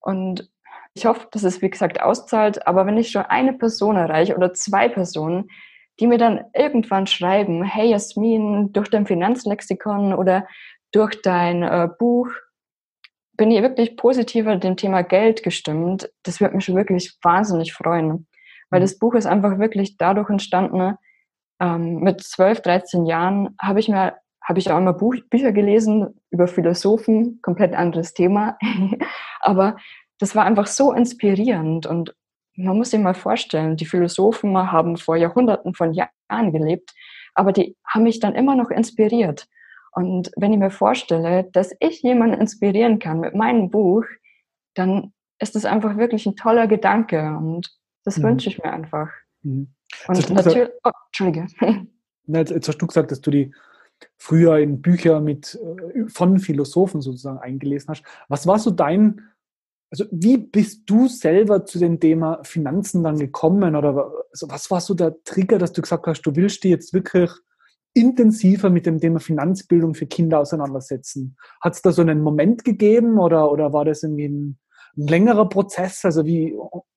Und ich hoffe, dass es, wie gesagt, auszahlt. Aber wenn ich schon eine Person erreiche oder zwei Personen, die mir dann irgendwann schreiben, hey Jasmin, durch dein Finanzlexikon oder durch dein äh, Buch bin ich wirklich positiver dem Thema Geld gestimmt. Das wird mich schon wirklich wahnsinnig freuen. Weil mhm. das Buch ist einfach wirklich dadurch entstanden, ähm, mit 12, 13 Jahren habe ich mir habe ich auch immer Buch, Bücher gelesen über Philosophen, komplett anderes Thema. Aber das war einfach so inspirierend und man muss sich mal vorstellen, die Philosophen haben vor Jahrhunderten von Jahren gelebt, aber die haben mich dann immer noch inspiriert. Und wenn ich mir vorstelle, dass ich jemanden inspirieren kann mit meinem Buch, dann ist das einfach wirklich ein toller Gedanke und das mhm. wünsche ich mir einfach. Mhm. Und natürlich, oh, Entschuldige. Jetzt hast du gesagt, dass du die früher in Bücher mit, äh, von Philosophen sozusagen eingelesen hast. Was war so dein, also wie bist du selber zu dem Thema Finanzen dann gekommen oder also was war so der Trigger, dass du gesagt hast, du willst dich jetzt wirklich intensiver mit dem Thema Finanzbildung für Kinder auseinandersetzen? Hat es da so einen Moment gegeben oder, oder war das irgendwie ein, ein längerer Prozess? Also wie,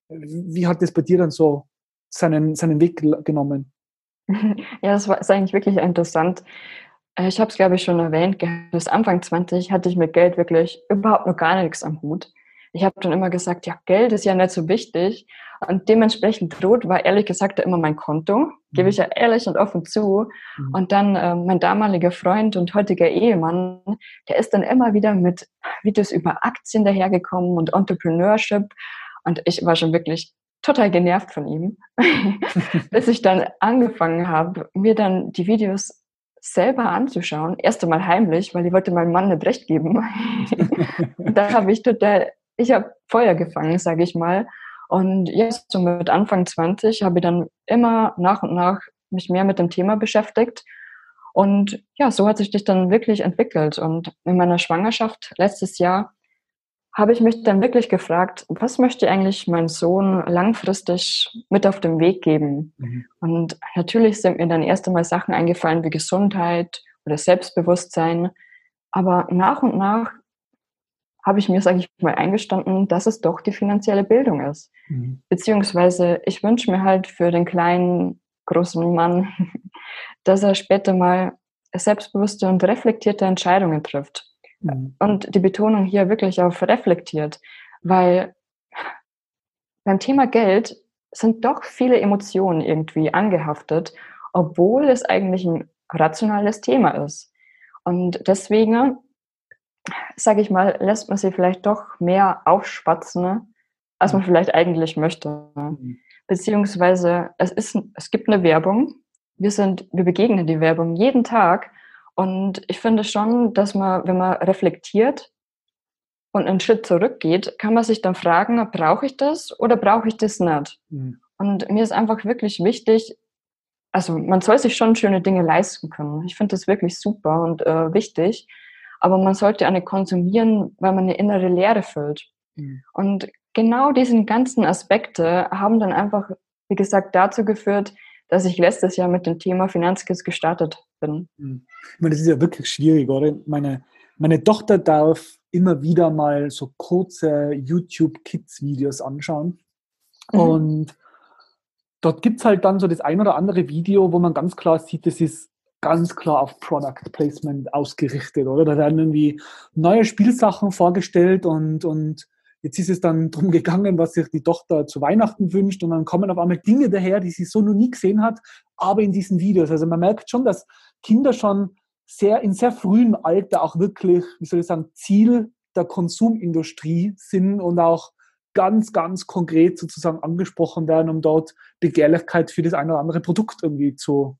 wie hat das bei dir dann so seinen, seinen Weg genommen? Ja, das war, ist eigentlich wirklich interessant. Äh, ich habe es, glaube ich, schon erwähnt, bis Anfang 20 hatte ich mit Geld wirklich überhaupt noch gar nichts am Hut. Ich habe dann immer gesagt, ja, Geld ist ja nicht so wichtig. Und dementsprechend droht war ehrlich gesagt immer mein Konto, gebe ich mhm. ja ehrlich und offen zu. Mhm. Und dann äh, mein damaliger Freund und heutiger Ehemann, der ist dann immer wieder mit Videos über Aktien dahergekommen und Entrepreneurship. Und ich war schon wirklich total genervt von ihm, bis ich dann angefangen habe, mir dann die Videos selber anzuschauen. Erst einmal heimlich, weil ich wollte meinem Mann nicht recht geben. da habe ich total, ich habe Feuer gefangen, sage ich mal. Und jetzt so mit Anfang 20 habe ich dann immer nach und nach mich mehr mit dem Thema beschäftigt. Und ja, so hat sich das dann wirklich entwickelt. Und in meiner Schwangerschaft letztes Jahr habe ich mich dann wirklich gefragt, was möchte eigentlich mein Sohn langfristig mit auf den Weg geben? Mhm. Und natürlich sind mir dann erst einmal Sachen eingefallen wie Gesundheit oder Selbstbewusstsein. Aber nach und nach habe ich mir, sage ich mal, eingestanden, dass es doch die finanzielle Bildung ist. Mhm. Beziehungsweise ich wünsche mir halt für den kleinen, großen Mann, dass er später mal selbstbewusste und reflektierte Entscheidungen trifft Mhm. Und die Betonung hier wirklich auf reflektiert, weil beim Thema Geld sind doch viele Emotionen irgendwie angehaftet, obwohl es eigentlich ein rationales Thema ist. Und deswegen, sage ich mal, lässt man sie vielleicht doch mehr aufspatzen, als man vielleicht eigentlich möchte. Mhm. Beziehungsweise es ist, es gibt eine Werbung. Wir sind, wir begegnen die Werbung jeden Tag. Und ich finde schon, dass man, wenn man reflektiert und einen Schritt zurückgeht, kann man sich dann fragen, brauche ich das oder brauche ich das nicht? Mhm. Und mir ist einfach wirklich wichtig, also man soll sich schon schöne Dinge leisten können. Ich finde das wirklich super und äh, wichtig. Aber man sollte eine konsumieren, weil man eine innere Leere füllt. Mhm. Und genau diese ganzen Aspekte haben dann einfach, wie gesagt, dazu geführt, dass ich letztes Jahr mit dem Thema Finanzkids gestartet bin. Mhm. Ich meine, das ist ja wirklich schwierig, oder? Meine, meine Tochter darf immer wieder mal so kurze YouTube-Kids-Videos anschauen. Mhm. Und dort gibt es halt dann so das ein oder andere Video, wo man ganz klar sieht, das ist ganz klar auf Product Placement ausgerichtet, oder? Da werden irgendwie neue Spielsachen vorgestellt und, und jetzt ist es dann darum gegangen, was sich die Tochter zu Weihnachten wünscht und dann kommen auf einmal Dinge daher, die sie so noch nie gesehen hat, aber in diesen Videos. Also man merkt schon, dass Kinder schon sehr in sehr frühem Alter auch wirklich, wie soll ich sagen, Ziel der Konsumindustrie sind und auch ganz, ganz konkret sozusagen angesprochen werden, um dort Begehrlichkeit für das eine oder andere Produkt irgendwie zu,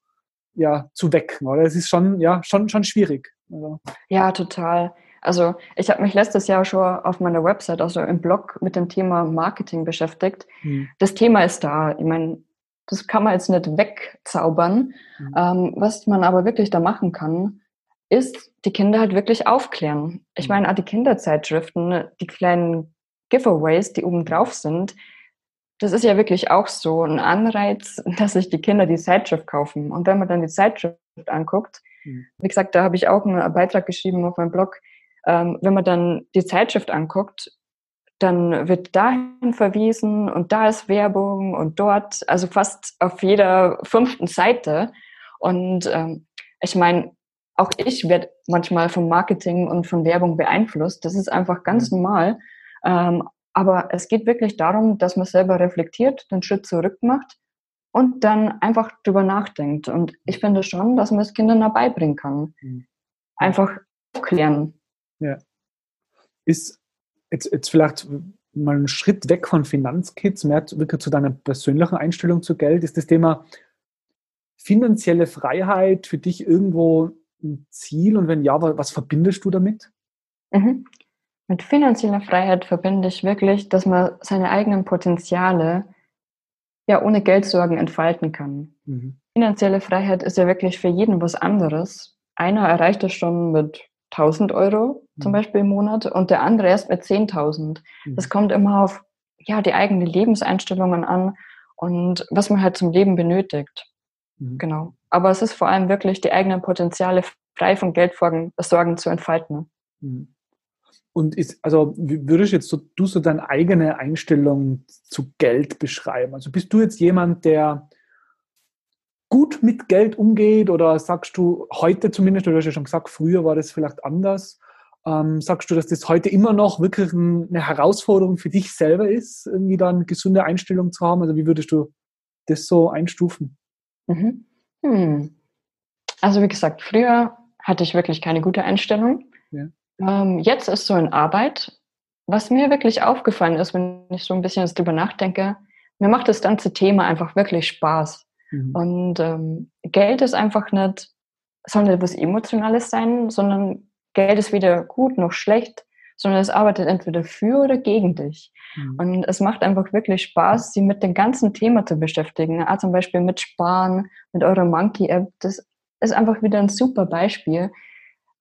ja, zu wecken. Oder es ist schon, ja, schon, schon schwierig. Also. Ja, total. Also ich habe mich letztes Jahr schon auf meiner Website, also im Blog, mit dem Thema Marketing beschäftigt. Hm. Das Thema ist da. Ich meine, das kann man jetzt nicht wegzaubern. Hm. Ähm, was man aber wirklich da machen kann, ist die Kinder halt wirklich aufklären. Ich hm. meine, auch die Kinderzeitschriften, die kleinen Giveaways, die oben drauf sind, das ist ja wirklich auch so ein Anreiz, dass sich die Kinder die Zeitschrift kaufen. Und wenn man dann die Zeitschrift anguckt, mhm. wie gesagt, da habe ich auch einen Beitrag geschrieben auf meinem Blog, ähm, wenn man dann die Zeitschrift anguckt, dann wird dahin verwiesen und da ist Werbung und dort, also fast auf jeder fünften Seite. Und ähm, ich meine, auch ich werde manchmal vom Marketing und von Werbung beeinflusst. Das ist einfach ganz mhm. normal. Ähm, aber es geht wirklich darum, dass man selber reflektiert, den Schritt zurück macht und dann einfach drüber nachdenkt. Und ich finde schon, dass man es Kindern dabei bringen kann. Mhm. Einfach aufklären. Ja. Ist jetzt, jetzt vielleicht mal ein Schritt weg von Finanzkids, mehr wirklich zu deiner persönlichen Einstellung zu Geld, ist das Thema finanzielle Freiheit für dich irgendwo ein Ziel? Und wenn ja, was verbindest du damit? Mhm. Mit finanzieller Freiheit verbinde ich wirklich, dass man seine eigenen Potenziale ja ohne Geldsorgen entfalten kann. Mhm. Finanzielle Freiheit ist ja wirklich für jeden was anderes. Einer erreicht es schon mit 1000 Euro zum mhm. Beispiel im Monat und der andere erst mit 10.000. Mhm. Das kommt immer auf ja, die eigenen Lebenseinstellungen an und was man halt zum Leben benötigt. Mhm. Genau. Aber es ist vor allem wirklich die eigenen Potenziale frei von Geldsorgen zu entfalten. Mhm. Und ist, also würdest jetzt so, du so deine eigene Einstellung zu Geld beschreiben? Also bist du jetzt jemand, der gut mit Geld umgeht oder sagst du heute zumindest, du hast ja schon gesagt, früher war das vielleicht anders, ähm, sagst du, dass das heute immer noch wirklich eine Herausforderung für dich selber ist, irgendwie dann eine gesunde Einstellung zu haben? Also wie würdest du das so einstufen? Mhm. Hm. Also wie gesagt, früher hatte ich wirklich keine gute Einstellung. Ja. Ähm, jetzt ist so in Arbeit. Was mir wirklich aufgefallen ist, wenn ich so ein bisschen drüber nachdenke, mir macht das ganze Thema einfach wirklich Spaß. Mhm. Und ähm, Geld ist einfach nicht, soll nicht etwas Emotionales sein, sondern Geld ist weder gut noch schlecht, sondern es arbeitet entweder für oder gegen dich. Mhm. Und es macht einfach wirklich Spaß, sich mit dem ganzen Thema zu beschäftigen. Ah, zum Beispiel mit Sparen, mit eurer Monkey-App. Das ist einfach wieder ein super Beispiel,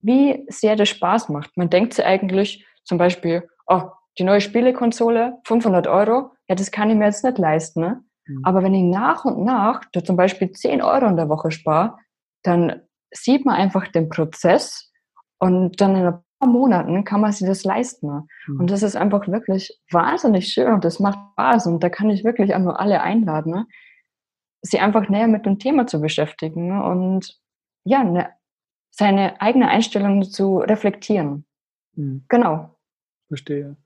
wie sehr das Spaß macht. Man denkt sich eigentlich zum Beispiel, oh, die neue Spielekonsole, 500 Euro, ja, das kann ich mir jetzt nicht leisten. Ne? Mhm. Aber wenn ich nach und nach da zum Beispiel 10 Euro in der Woche spare, dann sieht man einfach den Prozess und dann in ein paar Monaten kann man sich das leisten. Ne? Mhm. Und das ist einfach wirklich wahnsinnig schön und das macht Spaß und da kann ich wirklich auch nur alle einladen, ne? sie einfach näher mit dem Thema zu beschäftigen ne? und ja, eine seine eigene Einstellung zu reflektieren. Mhm. Genau. Verstehe.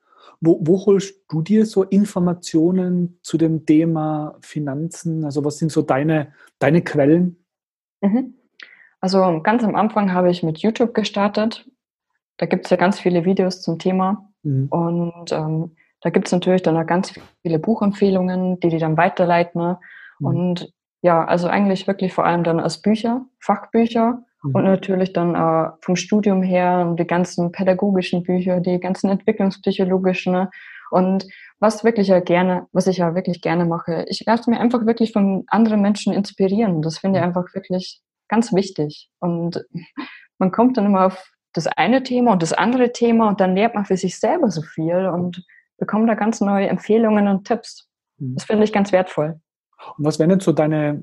Wo, wo, holst du dir so Informationen zu dem Thema Finanzen? Also was sind so deine, deine Quellen? Mhm. Also ganz am Anfang habe ich mit YouTube gestartet. Da gibt es ja ganz viele Videos zum Thema. Mhm. Und ähm, da gibt es natürlich dann auch ganz viele Buchempfehlungen, die die dann weiterleiten. Ne? Mhm. Und ja, also eigentlich wirklich vor allem dann als Bücher, Fachbücher mhm. und natürlich dann äh, vom Studium her die ganzen pädagogischen Bücher, die ganzen entwicklungspsychologischen. Ne? Und was wirklich ja gerne, was ich ja wirklich gerne mache, ich lasse mir einfach wirklich von anderen Menschen inspirieren. Das finde ich mhm. einfach wirklich ganz wichtig. Und man kommt dann immer auf das eine Thema und das andere Thema und dann lernt man für sich selber so viel und bekommt da ganz neue Empfehlungen und Tipps. Mhm. Das finde ich ganz wertvoll. Und was wären denn so deine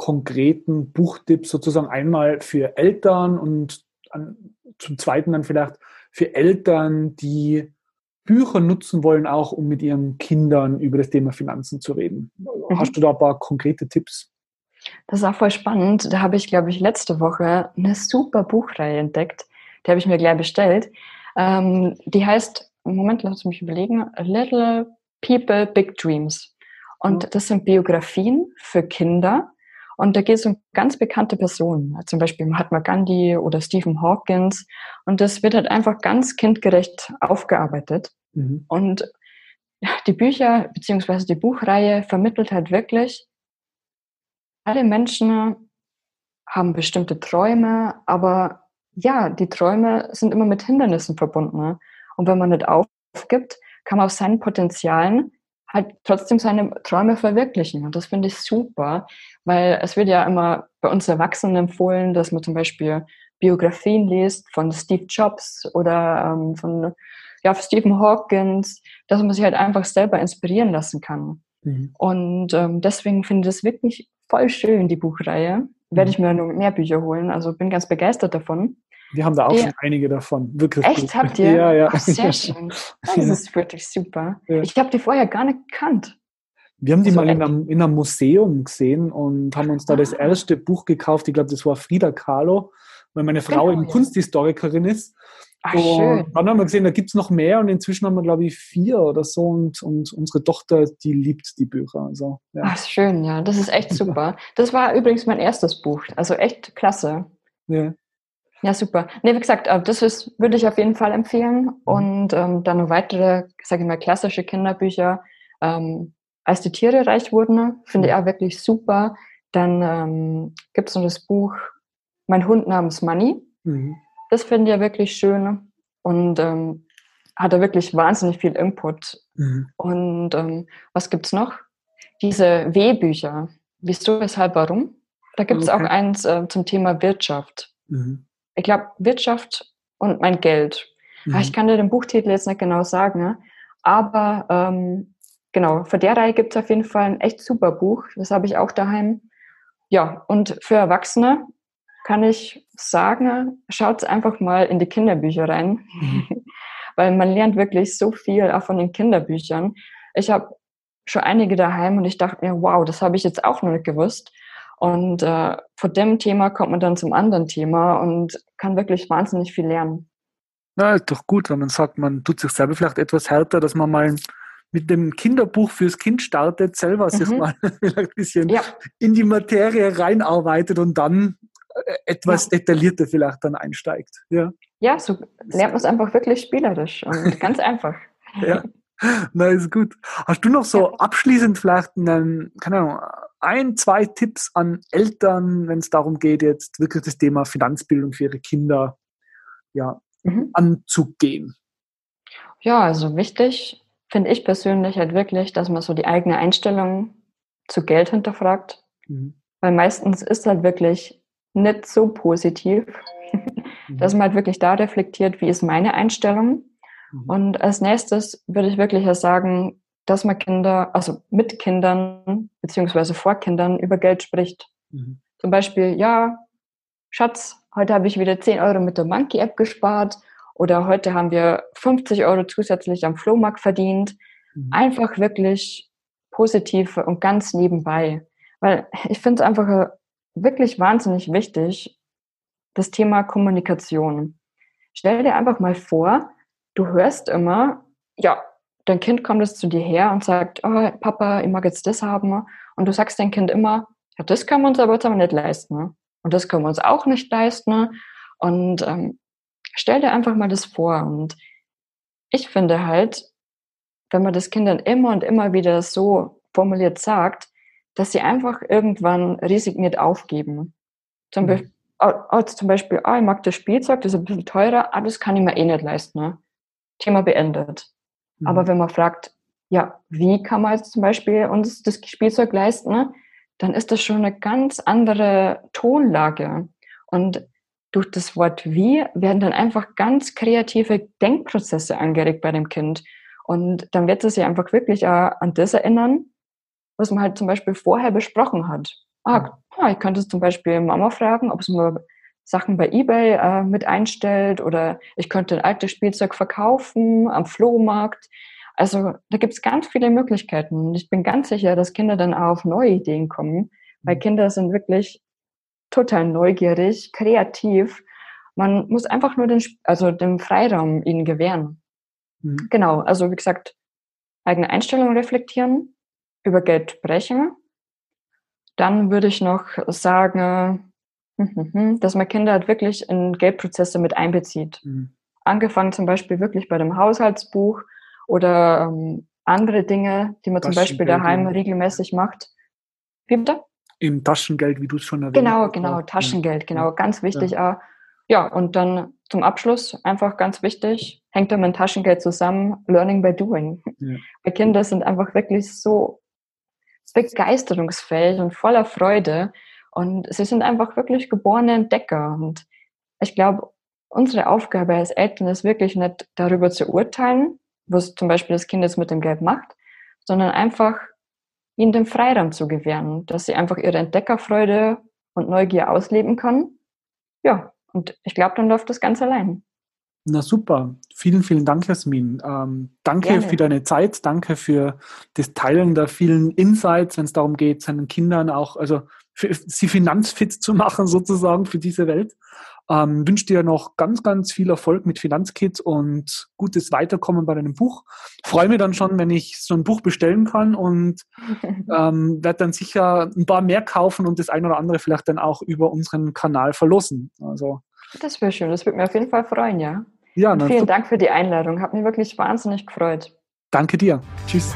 konkreten Buchtipps sozusagen einmal für Eltern und an, zum Zweiten dann vielleicht für Eltern, die Bücher nutzen wollen, auch um mit ihren Kindern über das Thema Finanzen zu reden. Mhm. Hast du da ein paar konkrete Tipps? Das ist auch voll spannend. Da habe ich, glaube ich, letzte Woche eine super Buchreihe entdeckt. Die habe ich mir gleich bestellt. Ähm, die heißt, Moment, lass mich überlegen, Little People, Big Dreams. Und mhm. das sind Biografien für Kinder. Und da geht es um ganz bekannte Personen, zum Beispiel Mahatma Gandhi oder Stephen Hawkins. Und das wird halt einfach ganz kindgerecht aufgearbeitet. Mhm. Und die Bücher beziehungsweise die Buchreihe vermittelt halt wirklich, alle Menschen haben bestimmte Träume, aber ja, die Träume sind immer mit Hindernissen verbunden. Und wenn man nicht aufgibt, kann man aus seinen Potenzialen halt trotzdem seine Träume verwirklichen. Und das finde ich super, weil es wird ja immer bei uns Erwachsenen empfohlen, dass man zum Beispiel Biografien liest von Steve Jobs oder ähm, von ja, Stephen Hawkins, dass man sich halt einfach selber inspirieren lassen kann. Mhm. Und ähm, deswegen finde ich das wirklich voll schön, die Buchreihe. Werde mhm. ich mir noch mehr Bücher holen. Also bin ganz begeistert davon. Wir haben da auch ja. schon einige davon. Wirklich Echt, gut. habt ihr? Ja, ja. Ach, sehr schön. Das ist wirklich super. Ja. Ich habe die vorher gar nicht gekannt. Wir haben die also mal in einem, in einem, Museum gesehen und haben uns da ah. das erste Buch gekauft. Ich glaube, das war Frida Kahlo, weil meine Frau genau, eben ja. Kunsthistorikerin ist. Ach, und schön. dann haben wir gesehen, da gibt es noch mehr und inzwischen haben wir, glaube ich, vier oder so und, und unsere Tochter, die liebt die Bücher. Also, ja. Ach, schön, ja, das ist echt super. Das war übrigens mein erstes Buch, also echt klasse. Ja. Ja, super. Nee, wie gesagt, äh, das ist, würde ich auf jeden Fall empfehlen. Mhm. Und ähm, dann noch weitere, sage ich mal, klassische Kinderbücher. Ähm, als die Tiere reich wurden, finde ich mhm. auch wirklich super. Dann ähm, gibt es noch das Buch Mein Hund namens Money. Mhm. Das finde ich ja wirklich schön und ähm, hat da wirklich wahnsinnig viel Input. Mhm. Und ähm, was gibt es noch? Diese W-Bücher. Wieso, weshalb, warum? Da gibt es okay. auch eins äh, zum Thema Wirtschaft. Mhm. Ich glaube, Wirtschaft und mein Geld. Mhm. Ich kann dir den Buchtitel jetzt nicht genau sagen, ne? aber ähm, genau, für der Reihe gibt es auf jeden Fall ein echt super Buch. Das habe ich auch daheim. Ja, und für Erwachsene kann ich sagen, schaut einfach mal in die Kinderbücher rein, mhm. weil man lernt wirklich so viel auch von den Kinderbüchern. Ich habe schon einige daheim und ich dachte mir, wow, das habe ich jetzt auch noch nicht gewusst. Und äh, von dem Thema kommt man dann zum anderen Thema und kann wirklich wahnsinnig viel lernen. Na, ist doch gut, wenn man sagt, man tut sich selber vielleicht etwas härter, dass man mal mit dem Kinderbuch fürs Kind startet, selber mhm. sich mal vielleicht ein bisschen ja. in die Materie reinarbeitet und dann äh, etwas ja. detaillierter vielleicht dann einsteigt. Ja, ja so lernt man es einfach wirklich spielerisch und ganz einfach. Ja, na ist gut. Hast du noch so ja. abschließend vielleicht einen, keine Ahnung, ein, zwei Tipps an Eltern, wenn es darum geht, jetzt wirklich das Thema Finanzbildung für ihre Kinder ja, mhm. anzugehen? Ja, also wichtig finde ich persönlich halt wirklich, dass man so die eigene Einstellung zu Geld hinterfragt. Mhm. Weil meistens ist halt wirklich nicht so positiv, mhm. dass man halt wirklich da reflektiert, wie ist meine Einstellung. Mhm. Und als nächstes würde ich wirklich sagen, dass man Kinder, also mit Kindern beziehungsweise vor Kindern über Geld spricht. Mhm. Zum Beispiel, ja, Schatz, heute habe ich wieder 10 Euro mit der Monkey-App gespart oder heute haben wir 50 Euro zusätzlich am Flohmarkt verdient. Mhm. Einfach wirklich positiv und ganz nebenbei. Weil ich finde es einfach wirklich wahnsinnig wichtig, das Thema Kommunikation. Stell dir einfach mal vor, du hörst immer, ja, dein Kind kommt jetzt zu dir her und sagt, oh, Papa, ich mag jetzt das haben. Und du sagst dein Kind immer, ja, das können wir uns aber jetzt aber nicht leisten. und das können wir uns auch nicht leisten. Und ähm, stell dir einfach mal das vor. Und ich finde halt, wenn man das Kindern immer und immer wieder so formuliert sagt, dass sie einfach irgendwann resigniert aufgeben. Zum, mhm. Beispiel, oh, oh, zum Beispiel, oh, ich mag das Spielzeug, das ist ein bisschen teurer, aber das kann ich mir eh nicht leisten. Ne? Thema beendet. Mhm. Aber wenn man fragt, ja, wie kann man jetzt zum Beispiel uns das Spielzeug leisten, ne? dann ist das schon eine ganz andere Tonlage. Und durch das Wort wie werden dann einfach ganz kreative Denkprozesse angeregt bei dem Kind. Und dann wird es sich einfach wirklich an das erinnern, was man halt zum Beispiel vorher besprochen hat. Ah, ich könnte zum Beispiel Mama fragen, ob es mir Sachen bei eBay äh, mit einstellt oder ich könnte ein altes Spielzeug verkaufen am Flohmarkt. Also da gibt es ganz viele Möglichkeiten. Und ich bin ganz sicher, dass Kinder dann auch auf neue Ideen kommen, weil mhm. Kinder sind wirklich total neugierig, kreativ. Man muss einfach nur den, also den Freiraum ihnen gewähren. Mhm. Genau, also wie gesagt, eigene Einstellungen reflektieren, über Geld sprechen. Dann würde ich noch sagen, dass man Kinder halt wirklich in Geldprozesse mit einbezieht. Mhm. Angefangen zum Beispiel wirklich bei dem Haushaltsbuch oder ähm, andere Dinge, die man zum Beispiel daheim regelmäßig macht. Wie bitte? Im Taschengeld, wie du es schon erwähnt genau, hast. Genau, genau, Taschengeld, genau, ganz wichtig. Ja. ja, und dann zum Abschluss einfach ganz wichtig, hängt da mit Taschengeld zusammen, Learning by Doing. Ja. Weil Kinder sind einfach wirklich so begeisterungsfähig und voller Freude. Und sie sind einfach wirklich geborene Entdecker. Und ich glaube, unsere Aufgabe als Eltern ist wirklich nicht darüber zu urteilen, was zum Beispiel das Kind jetzt mit dem Geld macht, sondern einfach ihnen den Freiraum zu gewähren, dass sie einfach ihre Entdeckerfreude und Neugier ausleben können. Ja, und ich glaube, dann läuft das ganz allein. Na super. Vielen, vielen Dank, Jasmin. Ähm, danke Gerne. für deine Zeit. Danke für das Teilen der vielen Insights, wenn es darum geht, seinen Kindern auch, also für, sie finanzfit zu machen, sozusagen, für diese Welt. Ähm, wünsche dir noch ganz, ganz viel Erfolg mit Finanzkids und gutes Weiterkommen bei deinem Buch. Freue mich dann schon, wenn ich so ein Buch bestellen kann und ähm, werde dann sicher ein paar mehr kaufen und das ein oder andere vielleicht dann auch über unseren Kanal verlosen. Also das wäre schön, das würde mir auf jeden Fall freuen, ja. Ja, vielen Dank für die Einladung, hat mich wirklich wahnsinnig gefreut. Danke dir. Tschüss.